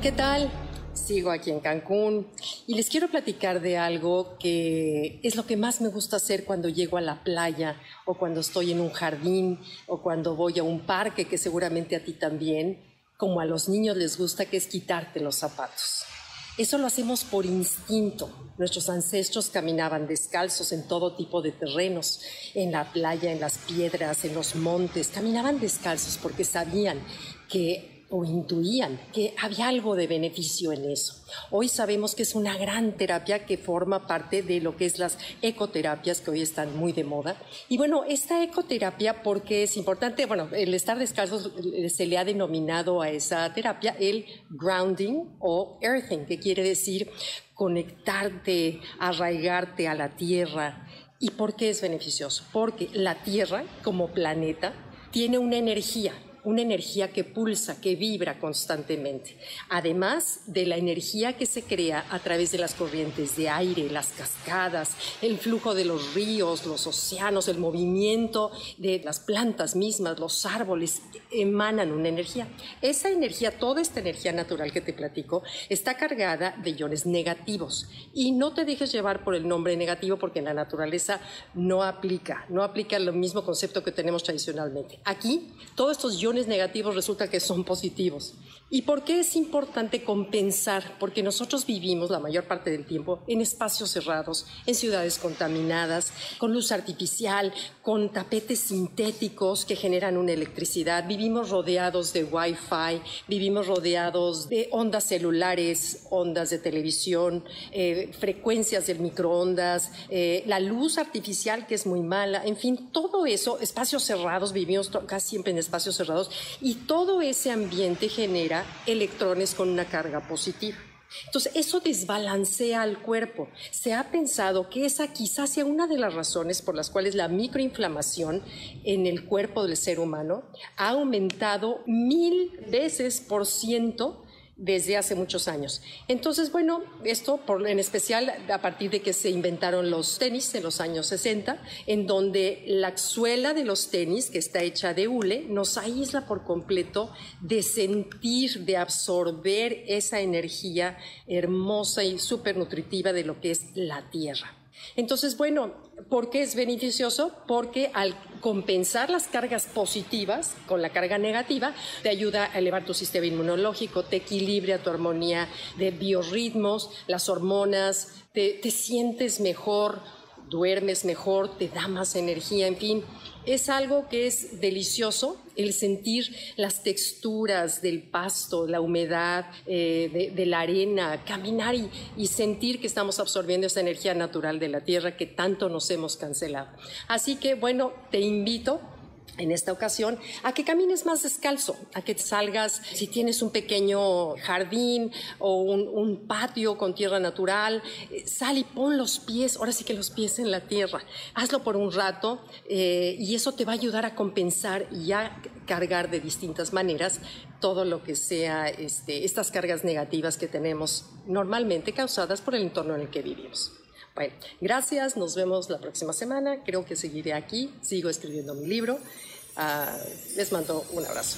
¿Qué tal? Sigo aquí en Cancún y les quiero platicar de algo que es lo que más me gusta hacer cuando llego a la playa o cuando estoy en un jardín o cuando voy a un parque, que seguramente a ti también, como a los niños les gusta, que es quitarte los zapatos. Eso lo hacemos por instinto. Nuestros ancestros caminaban descalzos en todo tipo de terrenos, en la playa, en las piedras, en los montes. Caminaban descalzos porque sabían que o intuían que había algo de beneficio en eso. Hoy sabemos que es una gran terapia que forma parte de lo que es las ecoterapias que hoy están muy de moda. Y bueno, esta ecoterapia, porque es importante? Bueno, el estar descalzo se le ha denominado a esa terapia el grounding o earthing, que quiere decir conectarte, arraigarte a la tierra. ¿Y por qué es beneficioso? Porque la Tierra, como planeta, tiene una energía una energía que pulsa, que vibra constantemente, además de la energía que se crea a través de las corrientes de aire, las cascadas, el flujo de los ríos, los océanos, el movimiento de las plantas mismas, los árboles, emanan una energía. Esa energía, toda esta energía natural que te platico, está cargada de iones negativos y no te dejes llevar por el nombre negativo porque en la naturaleza no aplica, no aplica el mismo concepto que tenemos tradicionalmente. Aquí, todos estos iones negativos resulta que son positivos. ¿Y por qué es importante compensar? Porque nosotros vivimos la mayor parte del tiempo en espacios cerrados, en ciudades contaminadas, con luz artificial, con tapetes sintéticos que generan una electricidad. Vivimos rodeados de Wi-Fi, vivimos rodeados de ondas celulares, ondas de televisión, eh, frecuencias del microondas, eh, la luz artificial que es muy mala, en fin, todo eso, espacios cerrados, vivimos casi siempre en espacios cerrados y todo ese ambiente genera electrones con una carga positiva. Entonces, eso desbalancea al cuerpo. Se ha pensado que esa quizás sea una de las razones por las cuales la microinflamación en el cuerpo del ser humano ha aumentado mil veces por ciento desde hace muchos años. Entonces, bueno, esto en especial a partir de que se inventaron los tenis en los años 60, en donde la suela de los tenis, que está hecha de hule, nos aísla por completo de sentir, de absorber esa energía hermosa y súper nutritiva de lo que es la tierra. Entonces, bueno, ¿por qué es beneficioso? Porque al compensar las cargas positivas con la carga negativa, te ayuda a elevar tu sistema inmunológico, te equilibra tu armonía de biorritmos, las hormonas, te, te sientes mejor, duermes mejor, te da más energía, en fin, es algo que es delicioso el sentir las texturas del pasto, la humedad eh, de, la arena, caminar y, y, sentir que estamos absorbiendo esa energía natural de la tierra que tanto nos hemos cancelado. Así que bueno, te invito en esta ocasión, a que camines más descalzo, a que salgas, si tienes un pequeño jardín o un, patio con tierra natural, eh, sal y pon los pies, ahora sí que los pies en la tierra, hazlo por un rato eh, y eso te va a ayudar a compensar y a cargar de distintas maneras todo lo que sea este, estas cargas negativas que tenemos normalmente causadas por el entorno en el que vivimos. Bueno, gracias, nos vemos la próxima semana. Creo que seguiré aquí, sigo escribiendo mi libro. Ah, les mando un abrazo.